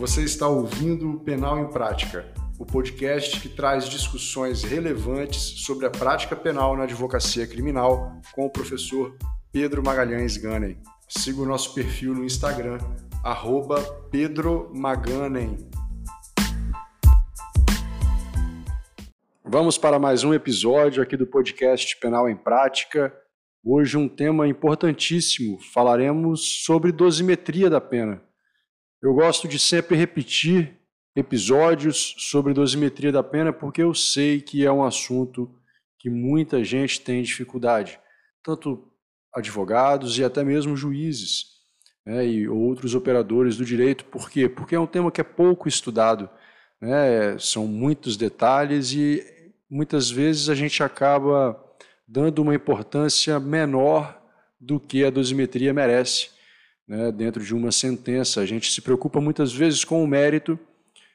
Você está ouvindo o Penal em Prática, o podcast que traz discussões relevantes sobre a prática penal na advocacia criminal com o professor Pedro Magalhães Ganem. Siga o nosso perfil no Instagram, arroba Pedro Maganem. Vamos para mais um episódio aqui do podcast Penal em Prática. Hoje um tema importantíssimo, falaremos sobre dosimetria da pena. Eu gosto de sempre repetir episódios sobre dosimetria da pena porque eu sei que é um assunto que muita gente tem dificuldade, tanto advogados e até mesmo juízes né, e outros operadores do direito. Por quê? Porque é um tema que é pouco estudado, né, são muitos detalhes e muitas vezes a gente acaba dando uma importância menor do que a dosimetria merece né, dentro de uma sentença. A gente se preocupa muitas vezes com o mérito,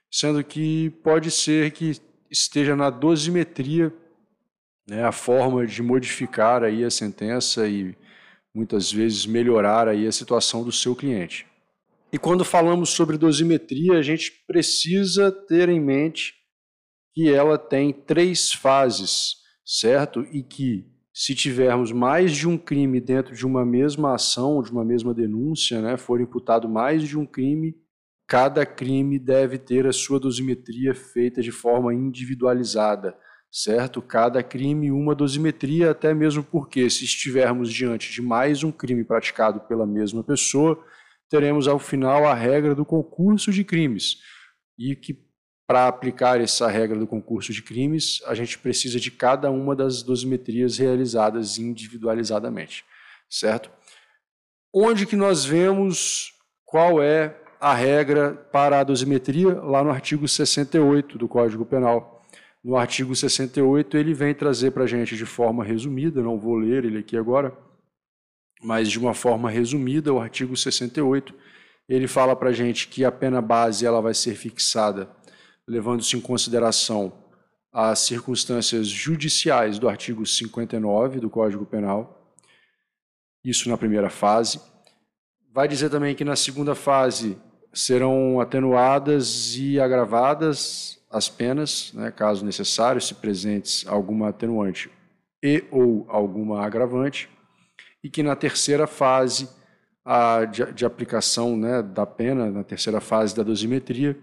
sendo que pode ser que esteja na dosimetria né, a forma de modificar aí a sentença e muitas vezes melhorar aí a situação do seu cliente. E quando falamos sobre dosimetria, a gente precisa ter em mente que ela tem três fases, certo? E que se tivermos mais de um crime dentro de uma mesma ação, de uma mesma denúncia, né, for imputado mais de um crime, cada crime deve ter a sua dosimetria feita de forma individualizada, certo? Cada crime uma dosimetria, até mesmo porque se estivermos diante de mais um crime praticado pela mesma pessoa, teremos ao final a regra do concurso de crimes, e que para aplicar essa regra do concurso de crimes, a gente precisa de cada uma das dosimetrias realizadas individualizadamente, certo? Onde que nós vemos qual é a regra para a dosimetria? Lá no artigo 68 do Código Penal. No artigo 68, ele vem trazer para a gente de forma resumida, não vou ler ele aqui agora, mas de uma forma resumida, o artigo 68, ele fala para a gente que a pena base ela vai ser fixada levando-se em consideração as circunstâncias judiciais do artigo 59 do Código Penal, isso na primeira fase. Vai dizer também que na segunda fase serão atenuadas e agravadas as penas, né, caso necessário, se presentes alguma atenuante e ou alguma agravante, e que na terceira fase a, de, de aplicação né, da pena, na terceira fase da dosimetria,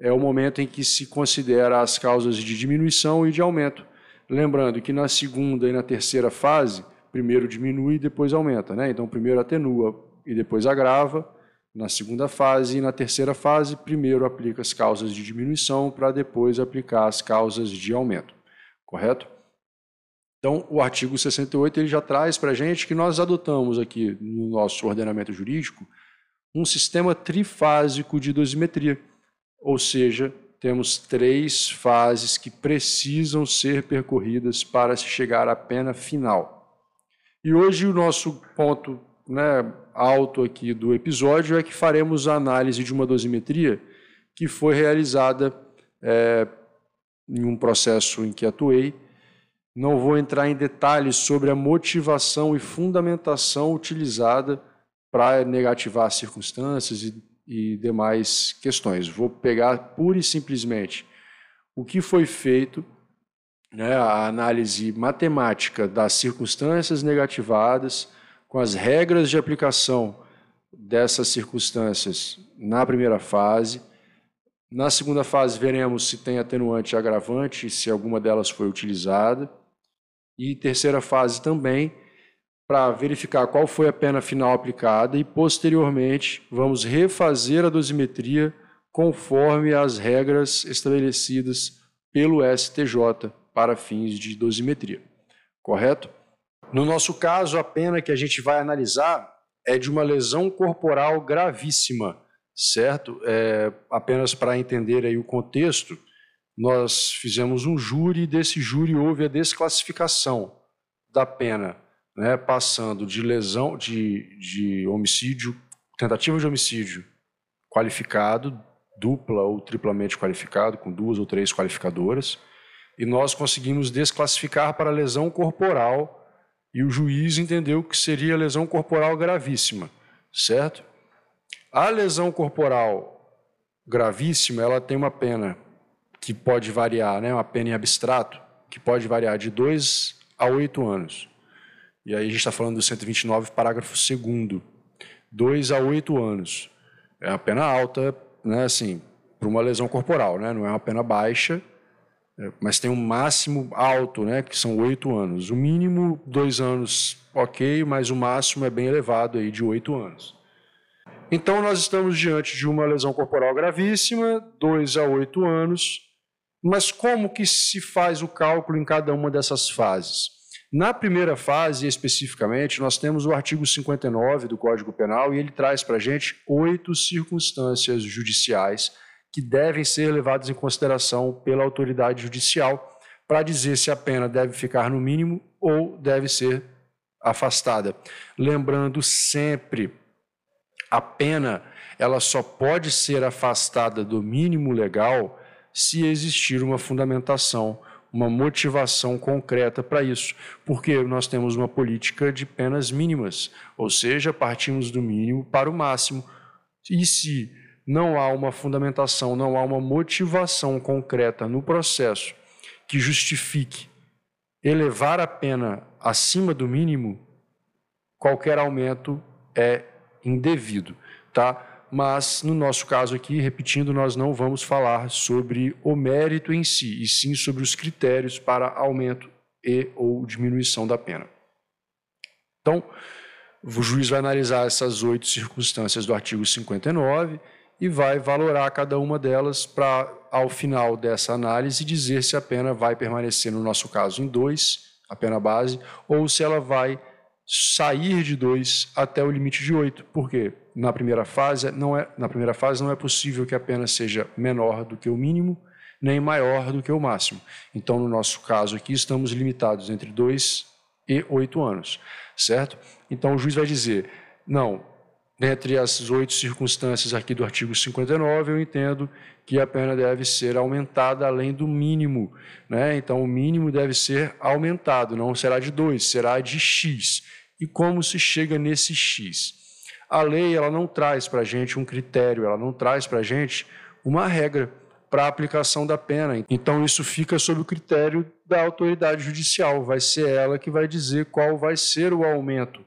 é o momento em que se considera as causas de diminuição e de aumento. Lembrando que na segunda e na terceira fase, primeiro diminui e depois aumenta. Né? Então, primeiro atenua e depois agrava. Na segunda fase e na terceira fase, primeiro aplica as causas de diminuição para depois aplicar as causas de aumento. Correto? Então, o artigo 68 ele já traz para a gente que nós adotamos aqui no nosso ordenamento jurídico um sistema trifásico de dosimetria ou seja, temos três fases que precisam ser percorridas para se chegar à pena final. E hoje o nosso ponto né, alto aqui do episódio é que faremos a análise de uma dosimetria que foi realizada é, em um processo em que atuei. Não vou entrar em detalhes sobre a motivação e fundamentação utilizada para negativar circunstâncias e e demais questões. Vou pegar pura e simplesmente o que foi feito, né, a análise matemática das circunstâncias negativadas, com as regras de aplicação dessas circunstâncias na primeira fase. Na segunda fase, veremos se tem atenuante e agravante, se alguma delas foi utilizada. E terceira fase também, para verificar qual foi a pena final aplicada e, posteriormente, vamos refazer a dosimetria conforme as regras estabelecidas pelo STJ para fins de dosimetria. Correto? No nosso caso, a pena que a gente vai analisar é de uma lesão corporal gravíssima, certo? É, apenas para entender aí o contexto, nós fizemos um júri e desse júri houve a desclassificação da pena né, passando de lesão, de, de homicídio, tentativa de homicídio qualificado, dupla ou triplamente qualificado, com duas ou três qualificadoras, e nós conseguimos desclassificar para lesão corporal, e o juiz entendeu que seria lesão corporal gravíssima, certo? A lesão corporal gravíssima, ela tem uma pena que pode variar, né, uma pena em abstrato, que pode variar de 2 a 8 anos. E aí a gente está falando do 129, parágrafo 2 2 a 8 anos. É uma pena alta, né, assim, para uma lesão corporal, né, não é uma pena baixa, é, mas tem um máximo alto, né, que são 8 anos. O mínimo, 2 anos, ok, mas o máximo é bem elevado, aí, de 8 anos. Então, nós estamos diante de uma lesão corporal gravíssima, 2 a 8 anos, mas como que se faz o cálculo em cada uma dessas fases? Na primeira fase, especificamente, nós temos o artigo 59 do Código Penal e ele traz para a gente oito circunstâncias judiciais que devem ser levadas em consideração pela autoridade judicial para dizer se a pena deve ficar no mínimo ou deve ser afastada. Lembrando sempre, a pena ela só pode ser afastada do mínimo legal se existir uma fundamentação, uma motivação concreta para isso, porque nós temos uma política de penas mínimas, ou seja, partimos do mínimo para o máximo. E se não há uma fundamentação, não há uma motivação concreta no processo que justifique elevar a pena acima do mínimo, qualquer aumento é indevido, tá? Mas no nosso caso aqui, repetindo, nós não vamos falar sobre o mérito em si, e sim sobre os critérios para aumento e ou diminuição da pena. Então, o juiz vai analisar essas oito circunstâncias do artigo 59 e vai valorar cada uma delas para, ao final dessa análise, dizer se a pena vai permanecer, no nosso caso, em dois, a pena base, ou se ela vai sair de 2 até o limite de 8. Por quê? Na primeira fase não é na primeira fase não é possível que a pena seja menor do que o mínimo, nem maior do que o máximo. Então, no nosso caso aqui, estamos limitados entre 2 e 8 anos, certo? Então, o juiz vai dizer: não, entre as oito circunstâncias aqui do artigo 59, eu entendo que a pena deve ser aumentada além do mínimo. Né? Então, o mínimo deve ser aumentado, não será de 2, será de X e como se chega nesse X. A lei ela não traz para a gente um critério, ela não traz para a gente uma regra para a aplicação da pena. Então, isso fica sob o critério da autoridade judicial. Vai ser ela que vai dizer qual vai ser o aumento,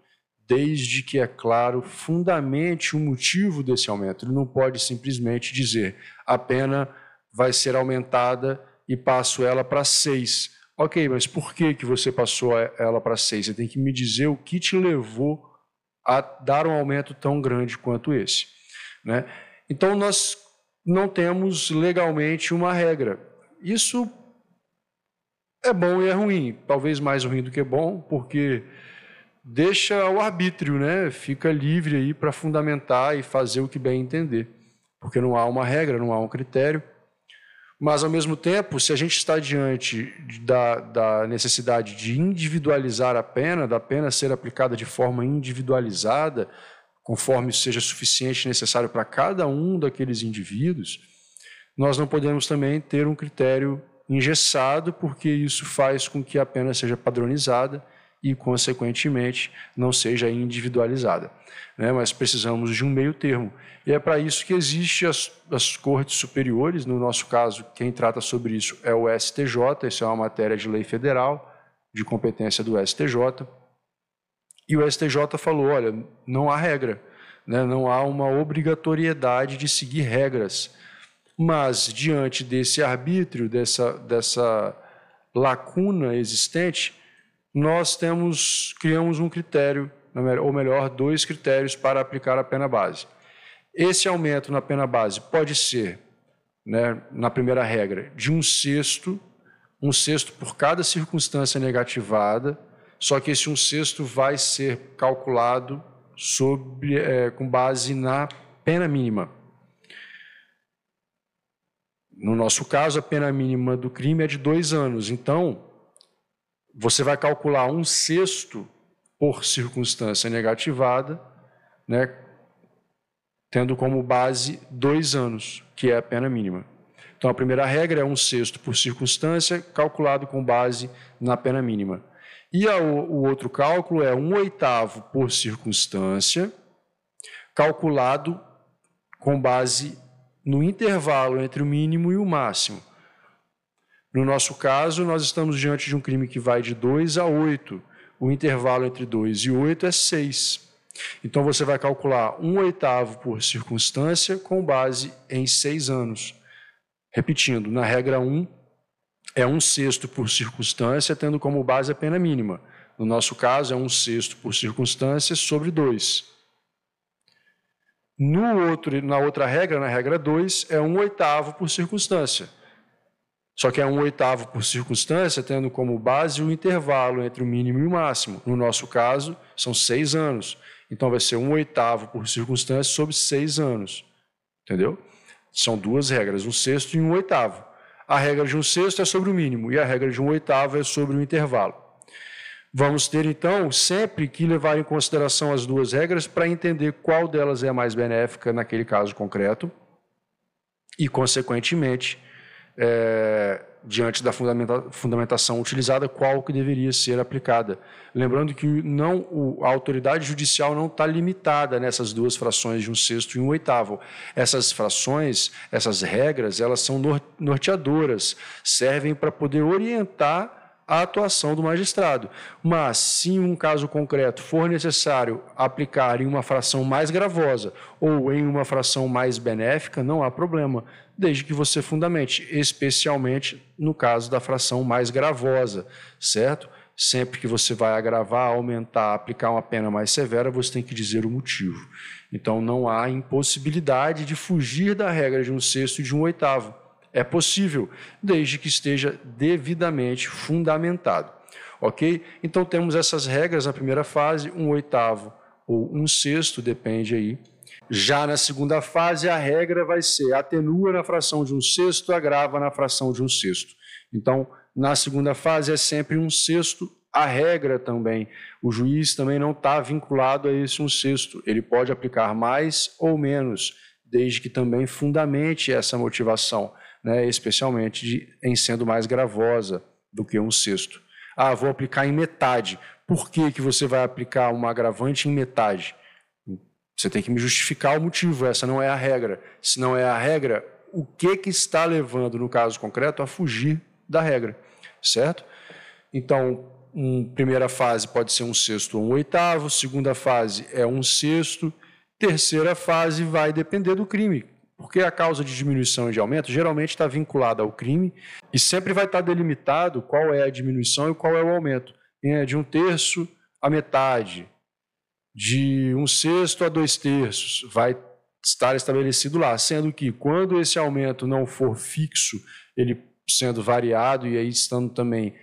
desde que, é claro, fundamente o motivo desse aumento. Ele não pode simplesmente dizer a pena vai ser aumentada e passo ela para seis. Ok, mas por que, que você passou ela para seis? Você tem que me dizer o que te levou a dar um aumento tão grande quanto esse. Né? Então, nós não temos legalmente uma regra. Isso é bom e é ruim. Talvez mais ruim do que bom, porque deixa ao arbítrio, né? fica livre aí para fundamentar e fazer o que bem entender. Porque não há uma regra, não há um critério. Mas, ao mesmo tempo, se a gente está diante da, da, necessidade de individualizar a pena, da pena ser aplicada de forma individualizada, conforme seja suficiente e necessário para cada um daqueles indivíduos, nós não podemos também ter um critério engessado, porque isso faz com que a pena seja padronizada e, consequentemente, não seja individualizada. Né? Mas precisamos de um meio termo. E é para isso que existem as, as cortes superiores. No nosso caso, quem trata sobre isso é o STJ, isso é uma matéria de lei federal, de competência do STJ. E o STJ falou: olha, não há regra, né? não há uma obrigatoriedade de seguir regras. Mas, diante desse arbítrio, dessa, dessa lacuna existente, nós temos, criamos um critério, ou melhor, dois critérios para aplicar a pena base. Esse aumento na pena base pode ser, né, na primeira regra, de um sexto, um sexto por cada circunstância negativada, só que esse um sexto vai ser calculado sobre, é, com base na pena mínima. No nosso caso, a pena mínima do crime é de dois anos. Então, você vai calcular um sexto por circunstância negativada, né, tendo como base dois anos, que é a pena mínima. Então, a primeira regra é um sexto por circunstância, calculado com base na pena mínima. E a, o outro cálculo é um oitavo por circunstância, calculado com base no intervalo entre o mínimo e o máximo. No nosso caso, nós estamos diante de um crime que vai de 2 a 8. O intervalo entre 2 e 8 é 6. Então você vai calcular um oitavo por circunstância com base em seis anos. Repetindo, na regra 1, um, é um sexto por circunstância, tendo como base a pena mínima. No nosso caso, é um sexto por circunstância sobre 2. No outro, na outra regra, na regra 2, é um oitavo por circunstância. Só que é um oitavo por circunstância, tendo como base o intervalo entre o mínimo e o máximo. No nosso caso, são seis anos. Então vai ser um oitavo por circunstância sobre seis anos. Entendeu? São duas regras, um sexto e um oitavo. A regra de um sexto é sobre o mínimo e a regra de um oitavo é sobre o intervalo. Vamos ter, então, sempre que levar em consideração as duas regras para entender qual delas é a mais benéfica naquele caso concreto e, consequentemente, é, diante da fundamenta fundamentação utilizada, qual que deveria ser aplicada. Lembrando que não, o, a autoridade judicial não está limitada nessas duas frações de um sexto e um oitavo. Essas frações, essas regras, elas são norteadoras, servem para poder orientar a atuação do magistrado. Mas, se em um caso concreto for necessário aplicar em uma fração mais gravosa ou em uma fração mais benéfica, não há problema, desde que você fundamente, especialmente no caso da fração mais gravosa, certo? Sempre que você vai agravar, aumentar, aplicar uma pena mais severa, você tem que dizer o motivo. Então, não há impossibilidade de fugir da regra de um sexto e de um oitavo é possível, desde que esteja devidamente fundamentado. Ok? Então temos essas regras na primeira fase, um oitavo ou um sexto, depende aí. Já na segunda fase, a regra vai ser atenua na fração de um sexto, agrava na fração de um sexto. Então, na segunda fase é sempre um sexto, a regra também. O juiz também não está vinculado a esse um sexto. Ele pode aplicar mais ou menos, desde que também fundamente essa motivação né, especialmente de, em sendo mais gravosa do que um sexto. Ah, vou aplicar em metade. Por que, que você vai aplicar uma agravante em metade? Você tem que me justificar o motivo, essa não é a regra. Se não é a regra, o que, que está levando, no caso concreto, a fugir da regra, certo? Então, uma primeira fase pode ser um sexto ou um oitavo, segunda fase é um sexto, terceira fase vai depender do crime. Porque a causa de diminuição e de aumento geralmente está vinculada ao crime e sempre vai estar delimitado qual é a diminuição e qual é o aumento. É de um terço a metade, de um sexto a dois terços, vai estar estabelecido lá, sendo que quando esse aumento não for fixo, ele sendo variado e aí estando também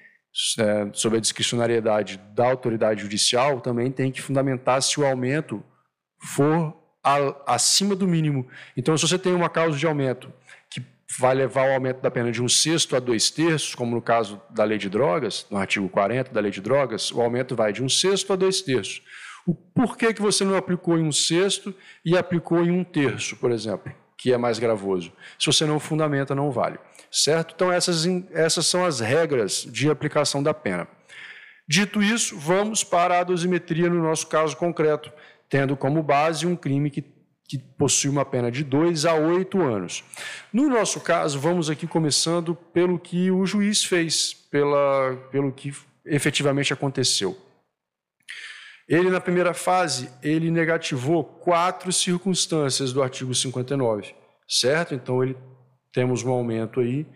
é, sob a discricionariedade da autoridade judicial, também tem que fundamentar se o aumento for a, acima do mínimo. Então, se você tem uma causa de aumento que vai levar ao aumento da pena de um sexto a dois terços, como no caso da lei de drogas, no artigo 40 da lei de drogas, o aumento vai de um sexto a dois terços. O porquê que você não aplicou em um sexto e aplicou em um terço, por exemplo, que é mais gravoso? Se você não fundamenta, não vale. Certo? Então, essas, essas são as regras de aplicação da pena. Dito isso, vamos para a dosimetria no nosso caso concreto tendo como base um crime que, que possui uma pena de 2 a 8 anos. No nosso caso, vamos aqui começando pelo que o juiz fez, pela, pelo que efetivamente aconteceu. Ele, na primeira fase, ele negativou quatro circunstâncias do artigo 59, certo? Então, ele temos um aumento aí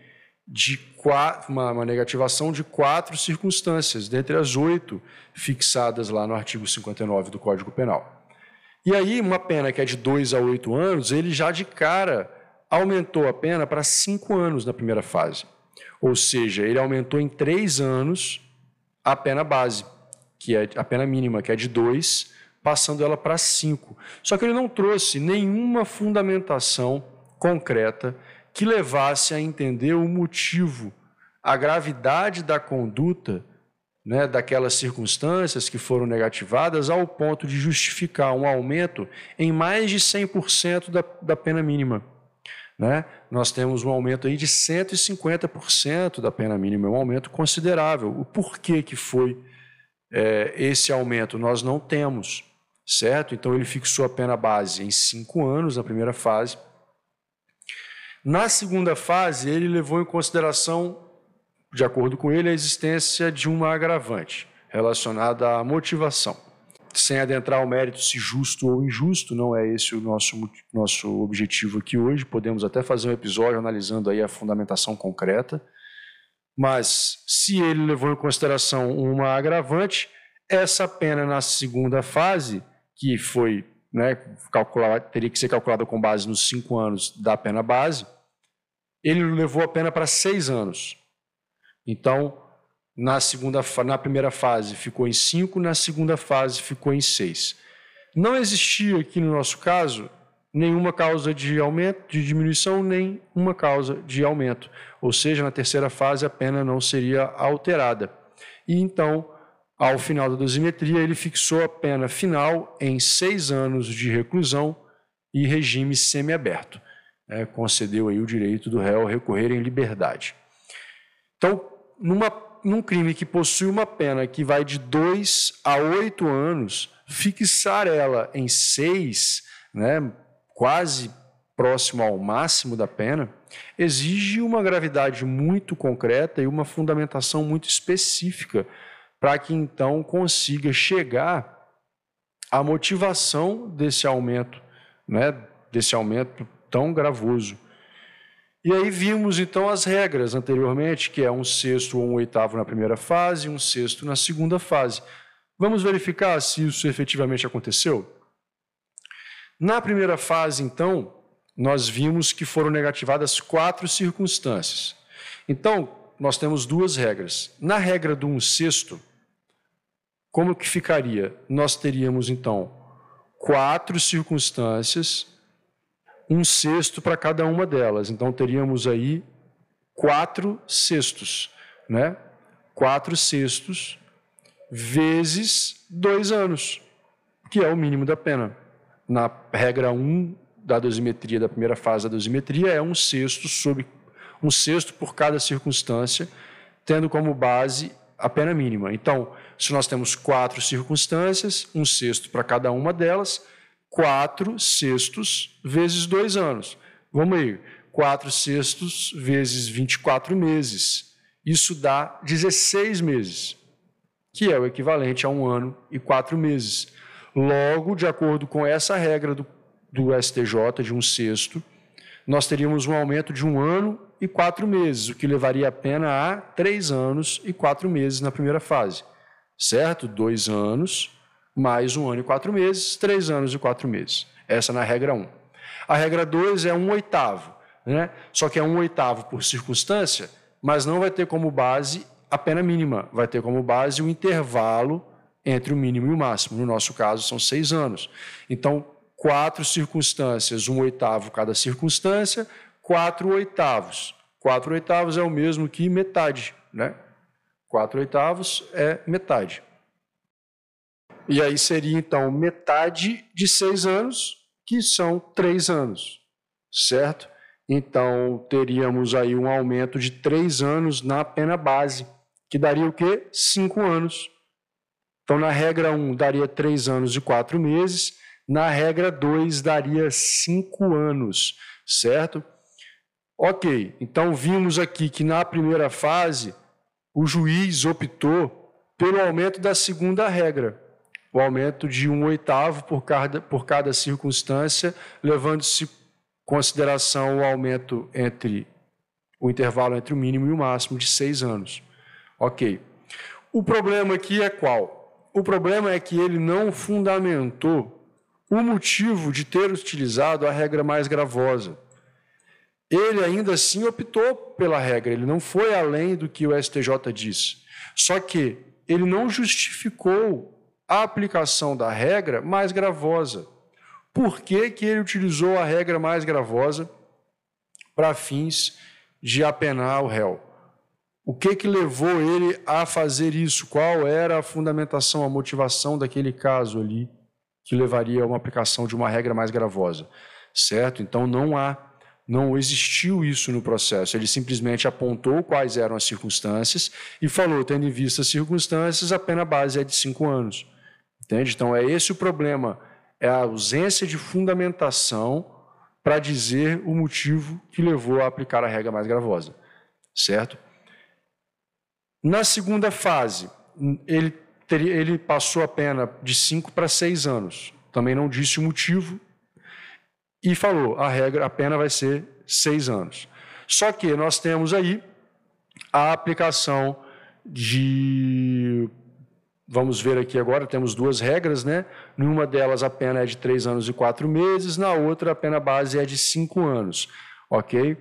de quatro, uma, uma, negativação de quatro circunstâncias, dentre as oito fixadas lá no artigo 59 do Código Penal. E aí, uma pena que é de 2 a 8 anos, ele já de cara aumentou a pena para 5 anos na primeira fase. Ou seja, ele aumentou em 3 anos a pena base, que é a pena mínima, que é de 2, passando ela para 5. Só que ele não trouxe nenhuma fundamentação concreta que levasse a entender o motivo, a gravidade da conduta né, daquelas circunstâncias que foram negativadas ao ponto de justificar um aumento em mais de 100% da, da pena mínima. Né? Nós temos um aumento aí de 150% da pena mínima, é um aumento considerável. O porquê que foi é, esse aumento? Nós não temos, certo? Então ele fixou a pena base em cinco anos na primeira fase Na segunda fase, ele levou em consideração, de acordo com ele, a existência de uma agravante relacionada à motivação. Sem adentrar ao mérito se justo ou injusto, não é esse o nosso, nosso objetivo aqui hoje. Podemos até fazer um episódio analisando aí a fundamentação concreta. Mas se ele levou em consideração uma agravante, essa pena na segunda fase, que foi né, calcular, teria que ser calculada com base nos cinco anos da pena base, ele levou a pena para seis anos. Então, na, segunda, na primeira fase ficou em cinco, na segunda fase ficou em seis. Não existia aqui no nosso caso nenhuma causa de aumento, de diminuição, nem uma causa de aumento. Ou seja, na terceira fase a pena não seria alterada. E então, ao final da dosimetria, ele fixou a pena final em seis anos de reclusão e regime semiaberto. É, concedeu aí o direito do réu recorrer em liberdade. Então, numa, num crime que possui uma pena que vai de dois a oito anos, fixar ela em seis, né, quase próximo ao máximo da pena, exige uma gravidade muito concreta e uma fundamentação muito específica para que então consiga chegar à motivação desse aumento, né, desse aumento tão gravoso. E aí vimos então as regras anteriormente, que é um sexto ou um oitavo na primeira fase, um sexto na segunda fase. Vamos verificar se isso efetivamente aconteceu? Na primeira fase, então, nós vimos que foram negativadas quatro circunstâncias. Então, nós temos duas regras. Na regra do um sexto, como que ficaria? Nós teríamos, então, quatro circunstâncias, um sexto para cada uma delas. Então, teríamos aí quatro sextos, né? Quatro sextos vezes dois anos, que é o mínimo da pena na regra 1 da dosimetria, da primeira fase da dosimetria, é um sexto sobre um sexto por cada circunstância, tendo como base a pena mínima. Então, se nós temos quatro circunstâncias, um sexto para cada uma delas, quatro sextos vezes dois anos. Vamos aí, quatro sextos vezes 24 meses. Isso dá 16 meses, que é o equivalente a um ano e quatro meses. Logo, de acordo com essa regra do, do STJ de um sexto, nós teríamos um aumento de um ano e quatro meses, o que levaria a pena a três anos e quatro meses na primeira fase. Certo? Dois anos, mais um ano e quatro meses, três anos e quatro meses. Essa na regra 1. Um. A regra 2 é um oitavo, né? só que é um oitavo por circunstância, mas não vai ter como base a pena mínima, vai ter como base o intervalo entre o mínimo e o máximo. No nosso caso, são seis anos. Então, quatro circunstâncias, um oitavo cada circunstância, quatro oitavos. Quatro oitavos é o mesmo que metade, né? Quatro oitavos é metade. E aí seria, então, metade de seis anos, que são três anos, certo? Então, teríamos aí um aumento de três anos na pena base, que daria o quê? Cinco anos. Então, na regra 1, daria três anos e quatro meses. Na regra 2, daria cinco anos, certo? Ok, então vimos aqui que na primeira fase, o juiz optou pelo aumento da segunda regra, o aumento de um oitavo por cada, por cada circunstância, levando-se em consideração o aumento entre o intervalo entre o mínimo e o máximo de seis anos. Ok. O problema aqui é qual? O problema é que ele não fundamentou o motivo de ter utilizado a regra mais gravosa. Ele ainda assim optou pela regra, ele não foi além do que o STJ disse. Só que ele não justificou a aplicação da regra mais gravosa. Por que, que ele utilizou a regra mais gravosa para fins de apenar o réu? O que que levou ele a fazer isso? Qual era a fundamentação, a motivação daquele caso ali que levaria a uma aplicação de uma regra mais gravosa? Certo? Então não há, não existiu isso no processo. Ele simplesmente apontou quais eram as circunstâncias e falou, tendo em vista as circunstâncias, a pena base é de cinco anos. Entende? Então é esse o problema, é a ausência de fundamentação para dizer o motivo que levou a aplicar a regra mais gravosa, certo? Na segunda fase, ele, teria, ele passou a pena de 5 para 6 anos. Também não disse o motivo e falou: a regra, a pena vai ser 6 anos. Só que nós temos aí a aplicação de Vamos ver aqui agora, temos duas regras, né? Numa delas a pena é de três anos e quatro meses, na outra a pena base é de cinco anos, ok?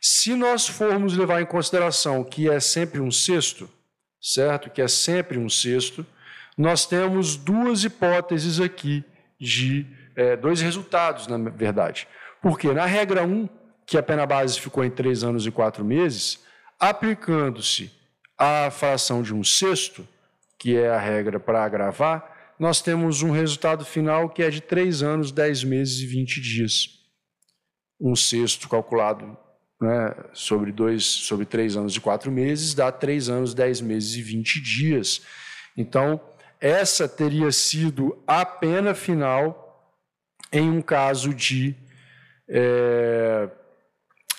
Se nós formos levar em consideração que é sempre um sexto, certo? Que é sempre um sexto, nós temos duas hipóteses aqui de é, dois resultados, na verdade. Porque na regra 1, um, que a pena base ficou em três anos e quatro meses, aplicando-se a fração de um sexto, que é a regra para agravar, nós temos um resultado final que é de 3 anos, 10 meses e 20 dias. Um sexto calculado né, sobre, dois, sobre 3 anos e 4 meses dá 3 anos, 10 meses e 20 dias. Então, essa teria sido a pena final em um caso de é,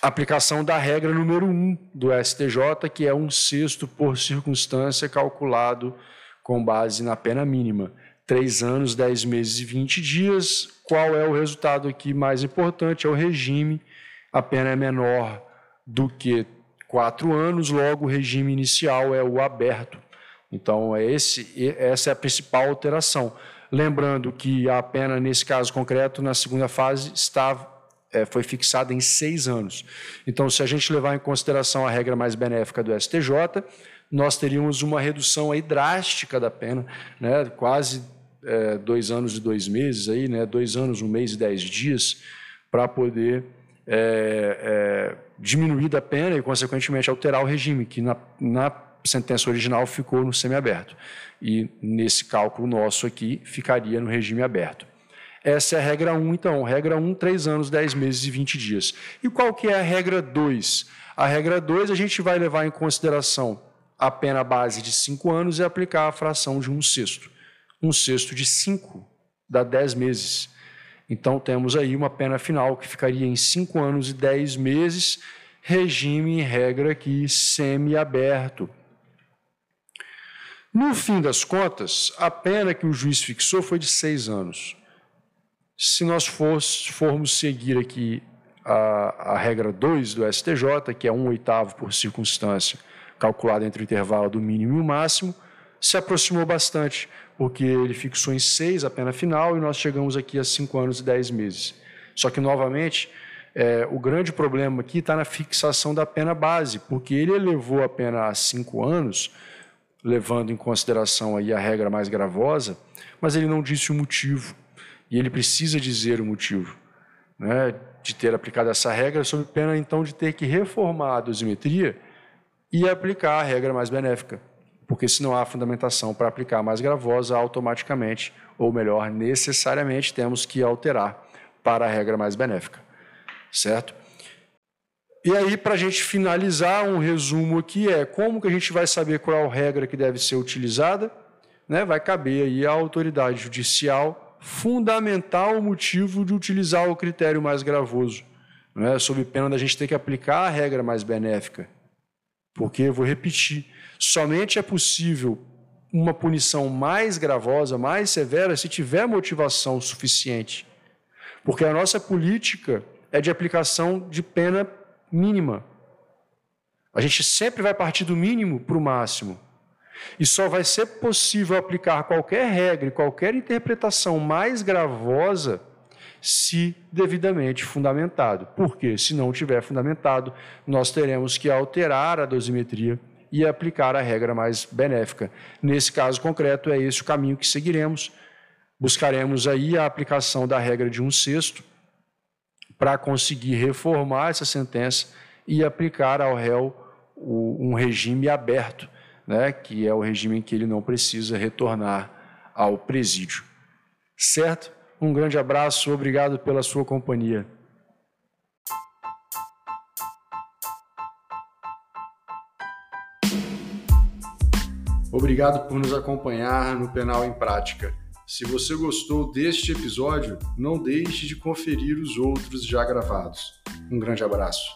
aplicação da regra número 1 do STJ, que é um sexto por circunstância calculado com base na pena mínima. Três anos, dez meses e vinte dias. Qual é o resultado aqui mais importante? É o regime. A pena é menor do que quatro anos, logo o regime inicial é o aberto. Então, é esse, essa é a principal alteração. Lembrando que a pena, nesse caso concreto, na segunda fase, estava é, foi fixada em seis anos. Então, se a gente levar em consideração a regra mais benéfica do STJ, nós teríamos uma redução aí drástica da pena, né? quase é, dois anos e dois meses, aí, né? dois anos, um mês e dez dias, para poder é, é, diminuir da pena e, consequentemente, alterar o regime, que na, na sentença original ficou no semiaberto. E nesse cálculo nosso aqui, ficaria no regime aberto. Essa é a regra 1, então. Regra 1, 3 anos, 10 meses e 20 dias. E qual que é a regra 2? A regra 2 a gente vai levar em consideração a pena base de 5 anos e aplicar a fração de um sexto. Um sexto de 5 dá 10 meses. Então temos aí uma pena final que ficaria em 5 anos e 10 meses, regime e regra aqui semi-aberto. No fim das contas, a pena que o juiz fixou foi de 6 anos. Se nós formos seguir aqui a, a regra 2 do STJ, que é um oitavo por circunstância, calculado entre o intervalo do mínimo e o máximo, se aproximou bastante, porque ele fixou em 6 a pena final e nós chegamos aqui a 5 anos e 10 meses. Só que, novamente, é, o grande problema aqui está na fixação da pena base, porque ele elevou a pena a 5 anos, levando em consideração aí a regra mais gravosa, mas ele não disse o motivo e ele precisa dizer o motivo né, de ter aplicado essa regra, sob pena então de ter que reformar a dosimetria e aplicar a regra mais benéfica, porque se não há fundamentação para aplicar mais gravosa, automaticamente, ou melhor, necessariamente, temos que alterar para a regra mais benéfica, certo? E aí, para a gente finalizar, um resumo aqui é como que a gente vai saber qual regra que deve ser utilizada, né? vai caber aí à autoridade judicial fundamental motivo de utilizar o critério mais gravoso, é? sob pena da gente ter que aplicar a regra mais benéfica. Porque, vou repetir, somente é possível uma punição mais gravosa, mais severa, se tiver motivação suficiente. Porque a nossa política é de aplicação de pena mínima. A gente sempre vai partir do mínimo para o máximo. E só vai ser possível aplicar qualquer regra qualquer interpretação mais gravosa se devidamente fundamentado. Porque, se não tiver fundamentado, nós teremos que alterar a dosimetria e aplicar a regra mais benéfica. Nesse caso concreto, é esse o caminho que seguiremos. Buscaremos aí a aplicação da regra de um sexto para conseguir reformar essa sentença e aplicar ao réu um regime aberto né, que é o regime em que ele não precisa retornar ao presídio. Certo? Um grande abraço, obrigado pela sua companhia. Obrigado por nos acompanhar no Penal em Prática. Se você gostou deste episódio, não deixe de conferir os outros já gravados. Um grande abraço.